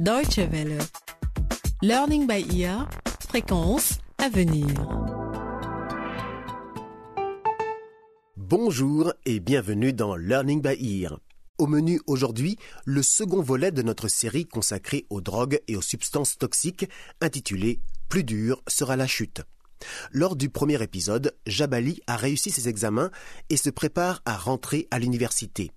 Deutsche Welle. Learning by ear. Fréquence à venir. Bonjour et bienvenue dans Learning by Ear. Au menu aujourd'hui, le second volet de notre série consacrée aux drogues et aux substances toxiques, intitulé Plus dur sera la chute. Lors du premier épisode, Jabali a réussi ses examens et se prépare à rentrer à l'université.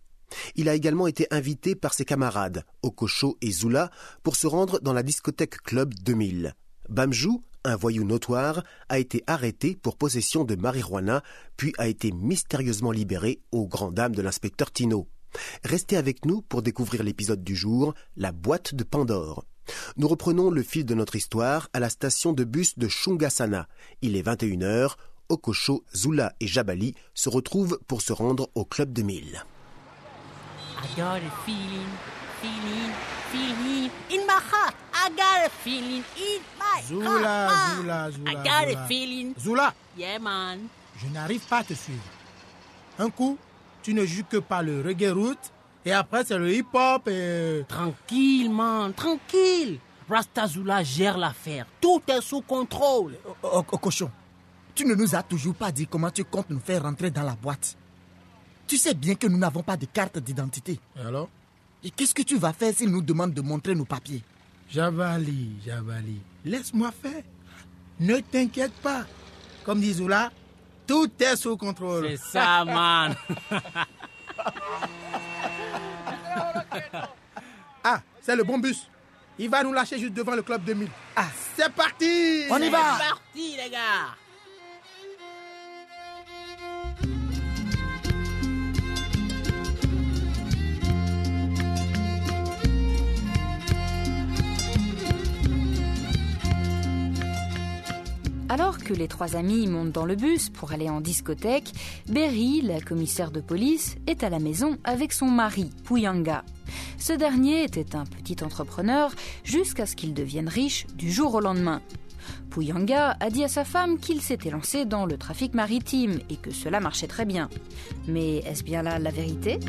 Il a également été invité par ses camarades, Okosho et Zula, pour se rendre dans la discothèque Club 2000. Bamjou, un voyou notoire, a été arrêté pour possession de marijuana, puis a été mystérieusement libéré aux grandes dames de l'inspecteur Tino. Restez avec nous pour découvrir l'épisode du jour, la boîte de Pandore. Nous reprenons le fil de notre histoire à la station de bus de Shungasana. Il est 21h, Okosho, Zula et Jabali se retrouvent pour se rendre au Club 2000. I got a feeling, feeling, feeling in my heart. I got a feeling in my Zula, heart. Zula, Zula, I got Zula. a feeling. Zula, Yeah, man. je n'arrive pas à te suivre. Un coup, tu ne joues que par le reggae root, et après c'est le hip-hop et... Tranquille, man, tranquille. Rastazula gère l'affaire. Tout est sous contrôle. Oh, oh, oh, cochon, tu ne nous as toujours pas dit comment tu comptes nous faire rentrer dans la boîte. Tu sais bien que nous n'avons pas de carte d'identité. Alors? Et qu'est-ce que tu vas faire s'ils nous demandent de montrer nos papiers? Javali, Javali, laisse-moi faire. Ne t'inquiète pas. Comme dit Zula, tout est sous contrôle. C'est ça, man. Ah, c'est le bon bus. Il va nous lâcher juste devant le club 2000. Ah, c'est parti On y C'est va parti, les gars. Alors que les trois amis montent dans le bus pour aller en discothèque, Berry, la commissaire de police, est à la maison avec son mari, Puyanga. Ce dernier était un petit entrepreneur jusqu'à ce qu'il devienne riche du jour au lendemain. Puyanga a dit à sa femme qu'il s'était lancé dans le trafic maritime et que cela marchait très bien. Mais est-ce bien là la vérité?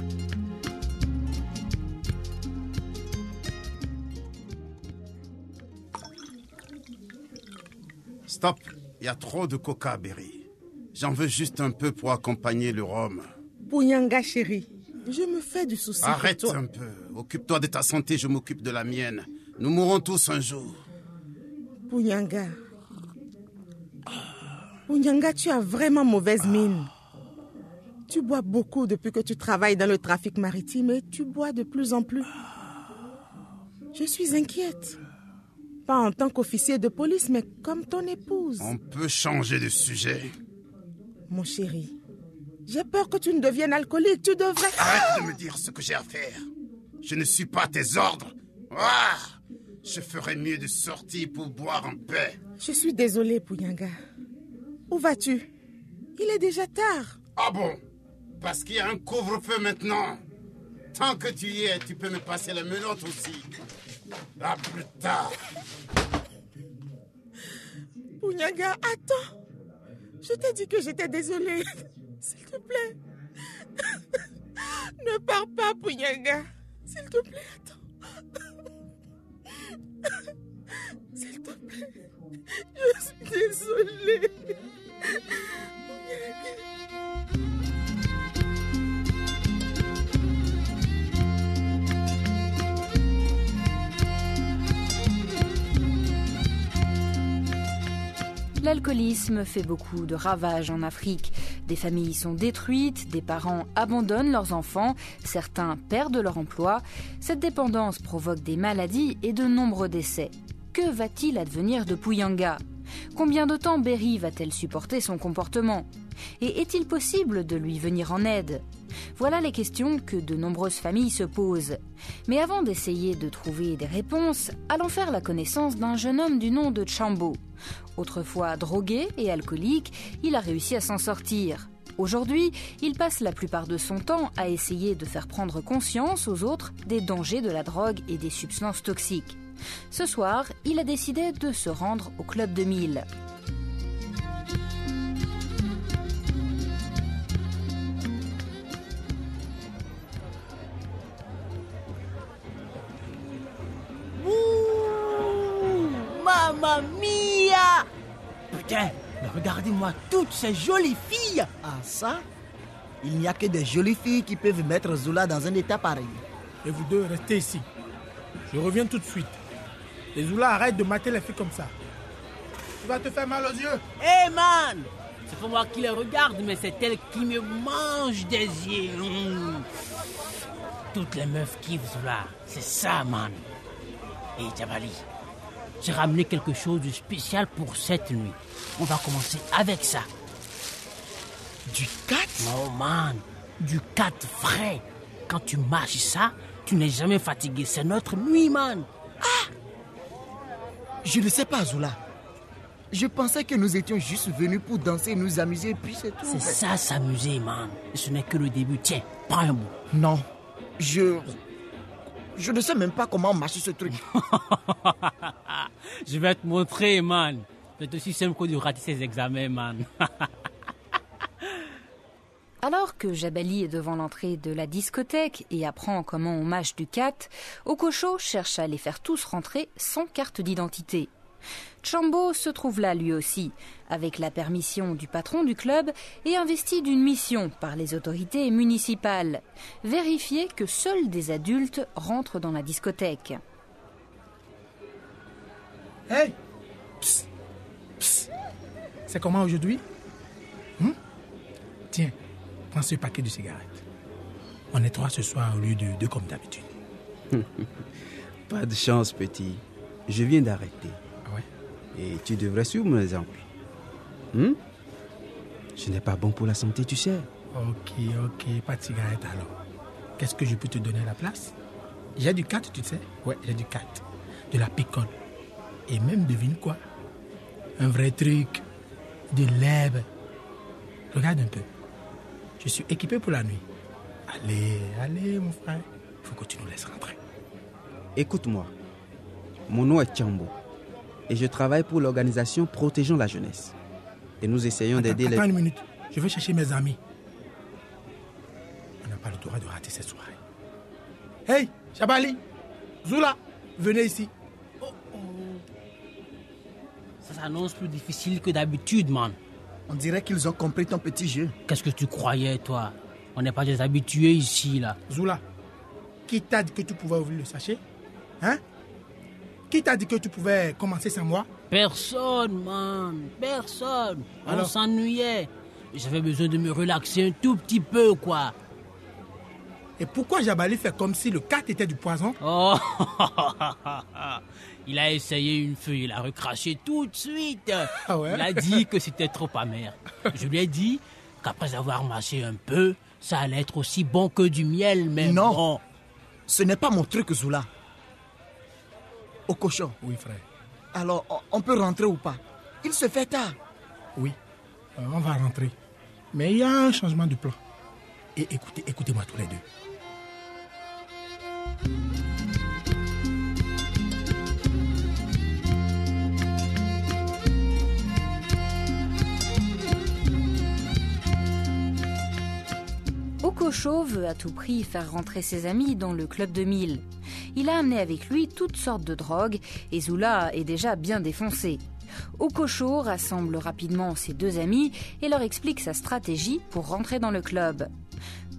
Stop, il y a trop de coca, Berry. J'en veux juste un peu pour accompagner le rhum. Pounyanga chérie, je me fais du souci Arrête pour toi. un peu. Occupe-toi de ta santé, je m'occupe de la mienne. Nous mourrons tous un jour. Pounyanga. Pounyanga, tu as vraiment mauvaise mine. Tu bois beaucoup depuis que tu travailles dans le trafic maritime et tu bois de plus en plus. Je suis inquiète. Pas en tant qu'officier de police, mais comme ton épouse. On peut changer de sujet. Mon chéri, j'ai peur que tu ne deviennes alcoolique. Tu devrais... Arrête de me dire ce que j'ai à faire. Je ne suis pas à tes ordres. Ah je ferais mieux de sortir pour boire en paix. Je suis désolée, Pounyanga. Où vas-tu? Il est déjà tard. Ah bon? Parce qu'il y a un couvre-feu maintenant. Tant que tu y es, tu peux me passer la menotte aussi. À plus tard. Pounyanga, attends. Je t'ai dit que j'étais désolée. S'il te plaît. ne pars pas, Pounyanga. S'il te plaît, attends. S'il te plaît. Je suis désolée. L'alcoolisme fait beaucoup de ravages en Afrique. Des familles sont détruites, des parents abandonnent leurs enfants, certains perdent leur emploi. Cette dépendance provoque des maladies et de nombreux décès. Que va-t-il advenir de Puyanga? Combien de temps Berry va-t-elle supporter son comportement? Et est-il possible de lui venir en aide? Voilà les questions que de nombreuses familles se posent. Mais avant d'essayer de trouver des réponses, allons faire la connaissance d'un jeune homme du nom de Chambo. Autrefois drogué et alcoolique, il a réussi à s'en sortir. Aujourd'hui, il passe la plupart de son temps à essayer de faire prendre conscience aux autres des dangers de la drogue et des substances toxiques. Ce soir, il a décidé de se rendre au Club 2000. Mamma mia Putain, mais regardez-moi toutes ces jolies filles Ah ça Il n'y a que des jolies filles qui peuvent mettre Zula dans un état pareil. Et vous deux, restez ici. Je reviens tout de suite. Les Zoula, arrête de mater les filles comme ça. Tu vas te faire mal aux yeux. Hé man C'est pas moi qui les regarde, mais c'est elle qui me mange des yeux. Toutes les meufs kiffent Zoula. C'est ça, man. Et Jabali, j'ai ramené quelque chose de spécial pour cette nuit. On va commencer avec ça. Du cat Non, man. Du 4 frais. Quand tu marches ça, tu n'es jamais fatigué. C'est notre nuit, man. Je ne sais pas, Zula. Je pensais que nous étions juste venus pour danser, nous amuser, puis c'est tout. C'est ça, s'amuser, man. Et ce n'est que le début. Tiens, prends un bout. Non. Je. Je ne sais même pas comment marcher ce truc. Je vais te montrer, man. C'est simple que de rater ses examens, man. Alors que Jabali est devant l'entrée de la discothèque et apprend comment on mâche du cat, Okocho cherche à les faire tous rentrer sans carte d'identité. Chambo se trouve là lui aussi, avec la permission du patron du club et investi d'une mission par les autorités municipales. Vérifier que seuls des adultes rentrent dans la discothèque. Hey. C'est comment aujourd'hui? Hum? Tiens, prends ce paquet de cigarettes. On est trois ce soir au lieu de deux comme d'habitude. Pas de chance, petit. Je viens d'arrêter. Ah ouais? Et tu devrais suivre mon exemple. Hmm? Ce n'est pas bon pour la santé, tu sais. Ok, ok, pas de cigarette alors. Qu'est-ce que je peux te donner à la place? J'ai du 4, tu sais? Ouais, j'ai du 4. De la picole. Et même, devine quoi? Un vrai truc. De l'herbe. Regarde un peu. Je suis équipé pour la nuit. Allez, allez, mon frère. Il faut que tu nous laisses rentrer. Écoute-moi. Mon nom est Chambo. Et je travaille pour l'organisation Protégeons la jeunesse. Et nous essayons d'aider les... attends une minute. Je vais chercher mes amis. On n'a pas le droit de rater cette soirée. Hey, Chabali, Zula, venez ici. Ça s'annonce plus difficile que d'habitude, man. On dirait qu'ils ont compris ton petit jeu. Qu'est-ce que tu croyais, toi? On n'est pas des habitués ici, là. Zula, qui t'a dit que tu pouvais ouvrir le sachet? Hein? Qui t'a dit que tu pouvais commencer sans moi? Personne, man. Personne. On s'ennuyait. J'avais besoin de me relaxer un tout petit peu, quoi. Et pourquoi Jabali fait comme si le 4 était du poison Oh Il a essayé une feuille, il a recraché tout de suite. Ah ouais Il a dit que c'était trop amer. Je lui ai dit qu'après avoir mâché un peu, ça allait être aussi bon que du miel, mais Non. bon. Ce n'est pas mon truc, Zula. Au cochon. Oui, frère. Alors, on- on peut rentrer ou pas? Il se fait tard. Oui, Euh, on va rentrer. Mais il y a un changement de plan. Et écoutez, écoutez-moi tous les deux. Okocho veut à tout prix faire rentrer ses amis dans le club de mille. Il a amené avec lui toutes sortes de drogues et Zula est déjà bien défoncé. Okocho rassemble rapidement ses deux amis et leur explique sa stratégie pour rentrer dans le club.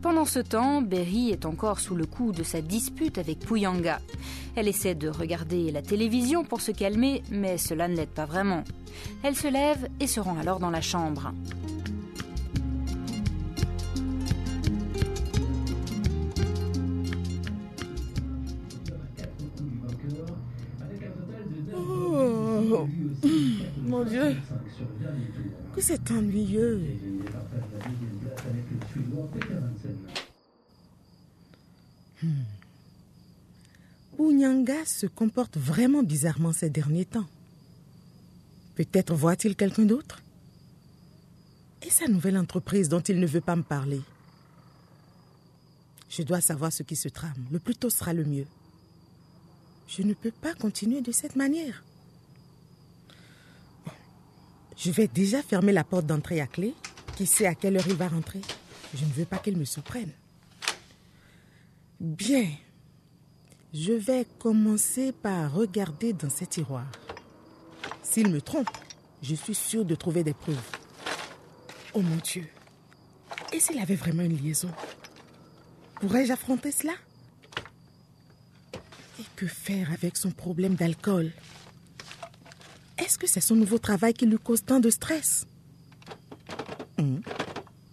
Pendant ce temps, Berry est encore sous le coup de sa dispute avec Puyanga. Elle essaie de regarder la télévision pour se calmer, mais cela ne l'aide pas vraiment. Elle se lève et se rend alors dans la chambre. C'est ennuyeux. Hmm. Se comporte vraiment bizarrement ces derniers temps. Peut-être voit-il quelqu'un d'autre Et sa nouvelle entreprise dont il ne veut pas me parler Je dois savoir ce qui se trame. Le plus tôt sera le mieux. Je ne peux pas continuer de cette manière. Je vais déjà fermer la porte d'entrée à clé. Qui sait à quelle heure il va rentrer Je ne veux pas qu'il me surprenne. Bien. Je vais commencer par regarder dans ces tiroirs. S'il me trompe, je suis sûre de trouver des preuves. Oh mon Dieu. Et s'il avait vraiment une liaison? Pourrais-je affronter cela? Et que faire avec son problème d'alcool? Est-ce que c'est son nouveau travail qui lui cause tant de stress Hum,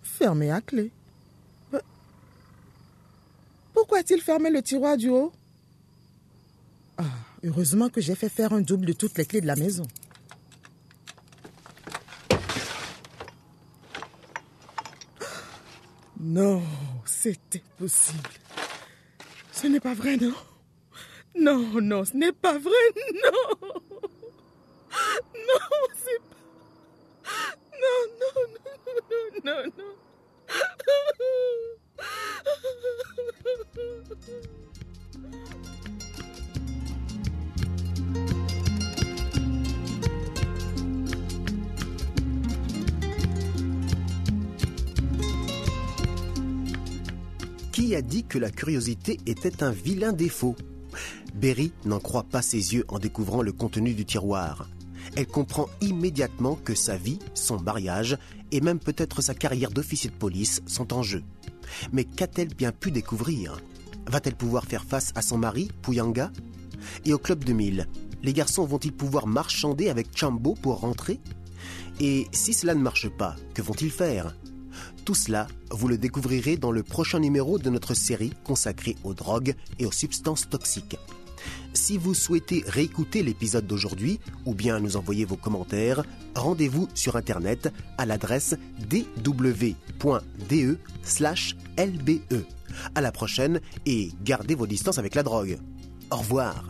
Fermé à clé. Euh, Pourquoi a-t-il fermé le tiroir du haut? Ah, heureusement que j'ai fait faire un double de toutes les clés de la maison. Non, c'était possible. Ce n'est pas vrai, non? Non, non, ce n'est pas vrai, non Non, c'est pas... Non, non, non, non, non, non. Qui a dit que la curiosité était un vilain défaut? Berry n'en croit pas ses yeux en découvrant le contenu du tiroir. Elle comprend immédiatement que sa vie, son mariage et même peut-être sa carrière d'officier de police sont en jeu. Mais qu'a-t-elle bien pu découvrir? Va-t-elle pouvoir faire face à son mari, Puyanga? Et au club de mille, les garçons vont-ils pouvoir marchander avec Chambo pour rentrer? Et si cela ne marche pas, que vont-ils faire? Tout cela, vous le découvrirez dans le prochain numéro de notre série consacrée aux drogues et aux substances toxiques. Si vous souhaitez réécouter l'épisode d'aujourd'hui ou bien nous envoyer vos commentaires, rendez-vous sur internet à l'adresse dw.de/lbe. À la prochaine et gardez vos distances avec la drogue. Au revoir.